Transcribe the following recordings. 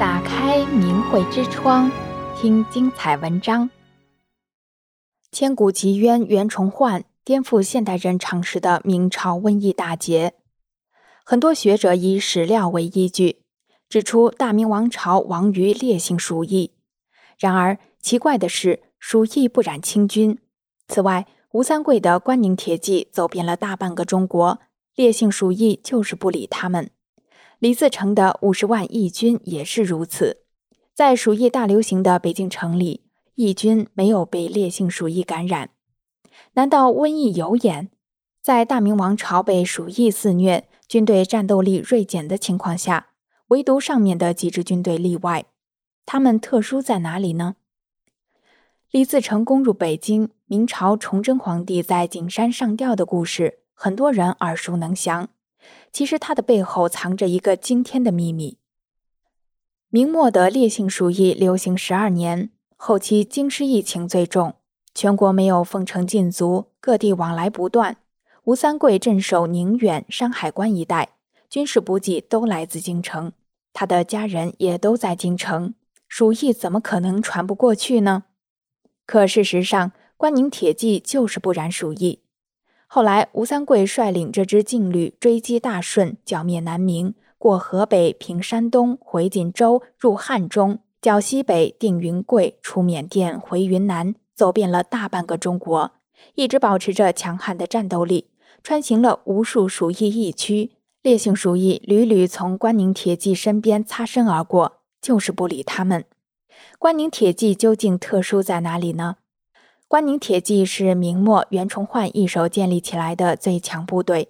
打开明慧之窗，听精彩文章。千古奇冤袁崇焕，颠覆现代人常识的明朝瘟疫大劫。很多学者以史料为依据，指出大明王朝亡于烈性鼠疫。然而奇怪的是，鼠疫不染清军。此外，吴三桂的关宁铁骑走遍了大半个中国，烈性鼠疫就是不理他们。李自成的五十万义军也是如此，在鼠疫大流行的北京城里，义军没有被烈性鼠疫感染。难道瘟疫有眼？在大明王朝被鼠疫肆虐、军队战斗力锐减的情况下，唯独上面的几支军队例外。他们特殊在哪里呢？李自成攻入北京，明朝崇祯皇帝在景山上吊的故事，很多人耳熟能详。其实，它的背后藏着一个惊天的秘密。明末的烈性鼠疫流行十二年，后期京师疫情最重，全国没有封城禁足，各地往来不断。吴三桂镇守宁远、山海关一带，军事补给都来自京城，他的家人也都在京城，鼠疫怎么可能传不过去呢？可事实上，关宁铁骑就是不染鼠疫。后来，吴三桂率领这支劲旅追击大顺，剿灭南明，过河北，平山东，回锦州，入汉中，剿西北，定云贵，出缅甸，回云南，走遍了大半个中国，一直保持着强悍的战斗力，穿行了无数鼠疫疫区，烈性鼠疫屡屡从关宁铁骑身边擦身而过，就是不理他们。关宁铁骑究竟特殊在哪里呢？关宁铁骑是明末袁崇焕一手建立起来的最强部队。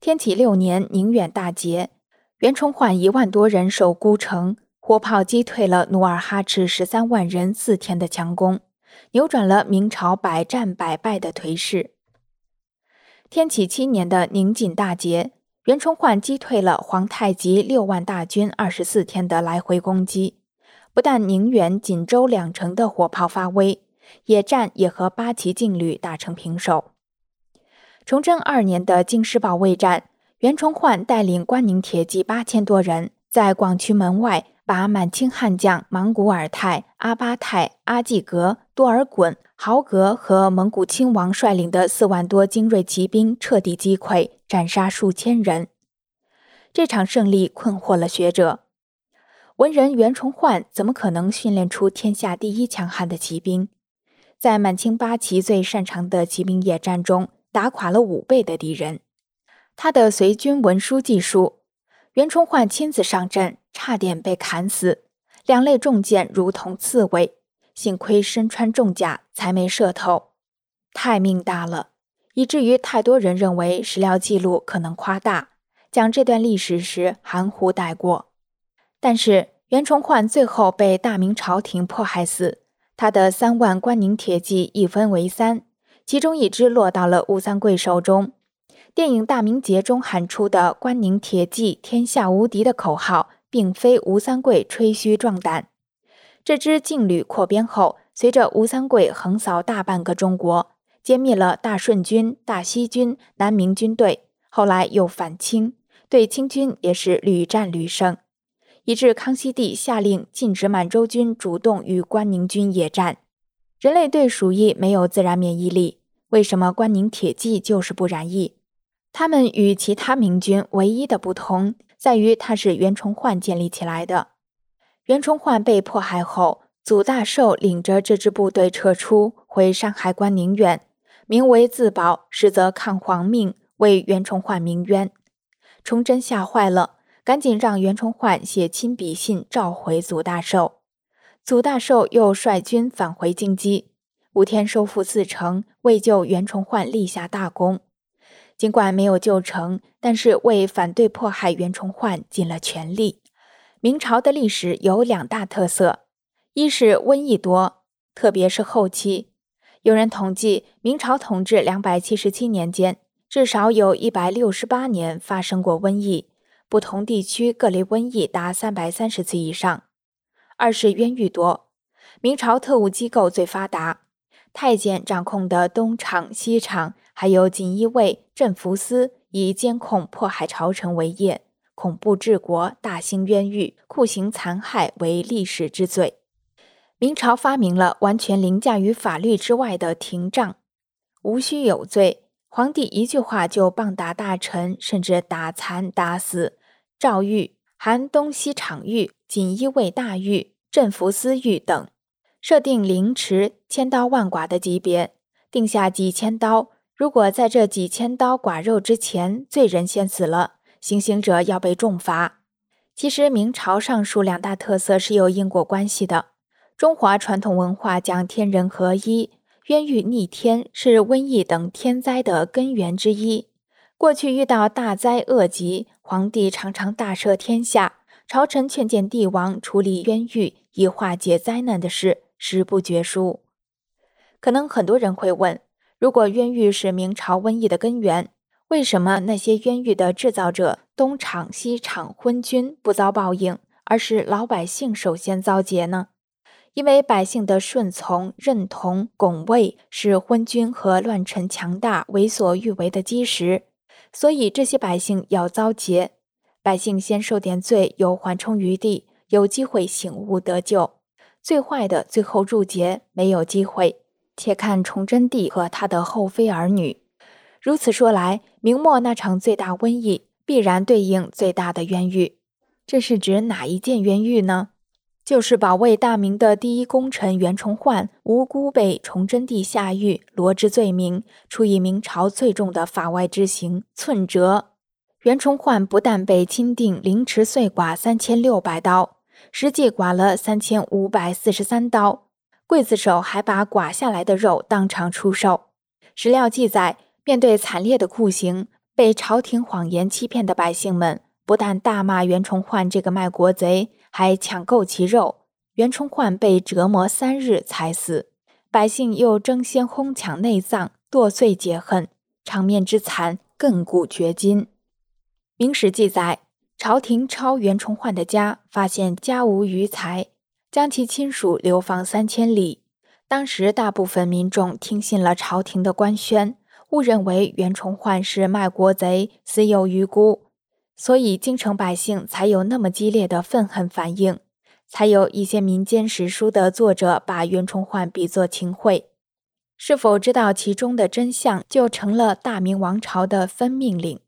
天启六年宁远大捷，袁崇焕一万多人守孤城，火炮击退了努尔哈赤十三万人四天的强攻，扭转了明朝百战百败的颓势。天启七年的宁锦大捷，袁崇焕击退了皇太极六万大军二十四天的来回攻击，不但宁远、锦州两城的火炮发威。野战也和八旗劲旅打成平手。崇祯二年的京师保卫战，袁崇焕带领关宁铁骑八千多人，在广渠门外把满清悍将莽古尔泰、阿巴泰、阿济格、多尔衮、豪格和蒙古亲王率领的四万多精锐骑兵彻底击溃，斩杀数千人。这场胜利困惑了学者：文人袁崇焕怎么可能训练出天下第一强悍的骑兵？在满清八旗最擅长的骑兵野战中，打垮了五倍的敌人。他的随军文书记述，袁崇焕亲自上阵，差点被砍死，两肋中箭如同刺猬，幸亏身穿重甲，才没射透。太命大了，以至于太多人认为史料记录可能夸大，讲这段历史时含糊带过。但是袁崇焕最后被大明朝廷迫害死。他的三万关宁铁骑一分为三，其中一支落到了吴三桂手中。电影《大明劫》中喊出的“关宁铁骑天下无敌”的口号，并非吴三桂吹嘘壮胆。这支劲旅扩编后，随着吴三桂横扫大半个中国，歼灭了大顺军、大西军、南明军队，后来又反清，对清军也是屡战屡胜。以致康熙帝下令禁止满洲军主动与关宁军野战。人类对鼠疫没有自然免疫力，为什么关宁铁骑就是不染疫？他们与其他明军唯一的不同在于，他是袁崇焕建立起来的。袁崇焕被迫害后，祖大寿领着这支部队撤出，回山海关宁远，名为自保，实则抗皇命，为袁崇焕鸣冤。崇祯吓坏了。赶紧让袁崇焕写亲笔信召回祖大寿，祖大寿又率军返回京畿，五天收复四城，为救袁崇焕立下大功。尽管没有救成，但是为反对迫害袁崇焕尽了全力。明朝的历史有两大特色：一是瘟疫多，特别是后期。有人统计，明朝统治两百七十七年间，至少有一百六十八年发生过瘟疫。不同地区各类瘟疫达三百三十次以上。二是冤狱多，明朝特务机构最发达，太监掌控的东厂、西厂，还有锦衣卫、镇抚司，以监控迫害朝臣为业，恐怖治国、大兴冤狱、酷刑残害为历史之最。明朝发明了完全凌驾于法律之外的廷杖，无需有罪，皇帝一句话就棒打大臣，甚至打残打死。诏狱含东西厂狱、锦衣卫大狱、镇抚司狱等，设定凌迟千刀万剐的级别，定下几千刀。如果在这几千刀剐肉之前，罪人先死了，行刑者要被重罚。其实明朝上述两大特色是有因果关系的。中华传统文化讲天人合一，冤狱逆天是瘟疫等天灾的根源之一。过去遇到大灾恶疾，皇帝常常大赦天下，朝臣劝谏帝王处理冤狱以化解灾难的事实不绝书。可能很多人会问。如果冤狱是明朝瘟疫的根源，为什么那些冤狱的制造者东厂、西厂、昏君不遭报应，而是老百姓首先遭劫呢？因为百姓的顺从、认同、拱卫是昏君和乱臣强大为所欲为的基石，所以这些百姓要遭劫。百姓先受点罪，有缓冲余地，有机会醒悟得救；最坏的最后入劫，没有机会。且看崇祯帝和他的后妃儿女。如此说来，明末那场最大瘟疫必然对应最大的冤狱。这是指哪一件冤狱呢？就是保卫大明的第一功臣袁崇焕无辜被崇祯帝下狱，罗织罪名，处以明朝最重的法外之刑——寸折。袁崇焕不但被钦定凌迟碎剐三千六百刀，实际剐了三千五百四十三刀。刽子手还把剐下来的肉当场出售。史料记载，面对惨烈的酷刑，被朝廷谎言欺骗的百姓们，不但大骂袁崇焕这个卖国贼，还抢购其肉。袁崇焕被折磨三日才死，百姓又争先哄抢内脏，剁碎解恨，场面之惨，亘古绝今。明史记载，朝廷抄袁崇焕的家，发现家无余财。将其亲属流放三千里。当时大部分民众听信了朝廷的官宣，误认为袁崇焕是卖国贼，死有余辜，所以京城百姓才有那么激烈的愤恨反应，才有一些民间史书的作者把袁崇焕比作秦桧。是否知道其中的真相，就成了大明王朝的分命令。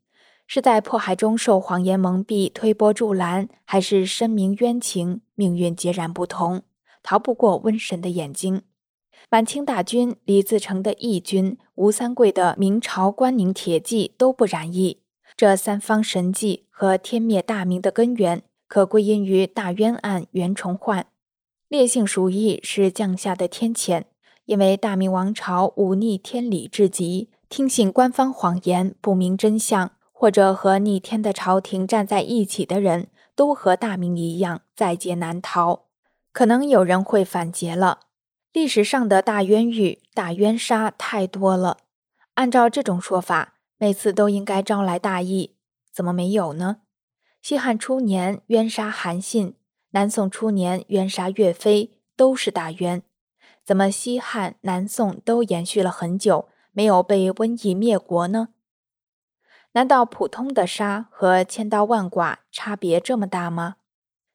是在迫害中受谎言蒙蔽、推波助澜，还是深明冤情，命运截然不同，逃不过瘟神的眼睛。满清大军、李自成的义军、吴三桂的明朝关宁铁骑都不染疫。这三方神迹和天灭大明的根源，可归因于大冤案袁崇焕。烈性鼠疫是降下的天谴，因为大明王朝忤逆天理至极，听信官方谎言，不明真相。或者和逆天的朝廷站在一起的人，都和大明一样在劫难逃。可能有人会反劫了：历史上的大冤狱、大冤杀太多了，按照这种说法，每次都应该招来大疫，怎么没有呢？西汉初年冤杀韩信，南宋初年冤杀岳飞，都是大冤，怎么西汉、南宋都延续了很久，没有被瘟疫灭国呢？难道普通的杀和千刀万剐差别这么大吗？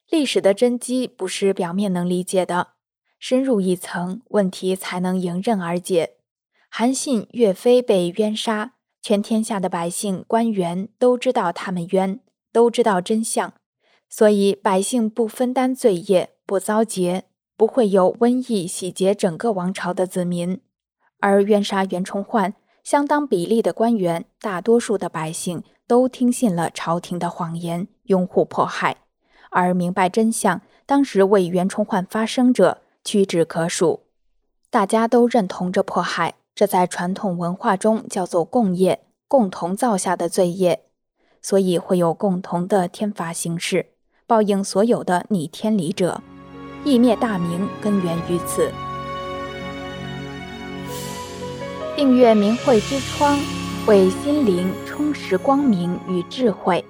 历史的真机不是表面能理解的，深入一层，问题才能迎刃而解。韩信、岳飞被冤杀，全天下的百姓、官员都知道他们冤，都知道真相，所以百姓不分担罪业，不遭劫，不会有瘟疫洗劫整个王朝的子民。而冤杀袁崇焕。相当比例的官员，大多数的百姓都听信了朝廷的谎言，拥护迫害，而明白真相，当时为袁崇焕发声者屈指可数。大家都认同这迫害，这在传统文化中叫做共业，共同造下的罪业，所以会有共同的天罚形式，报应所有的逆天理者。羿灭大明，根源于此。订阅明慧之窗，为心灵充实光明与智慧。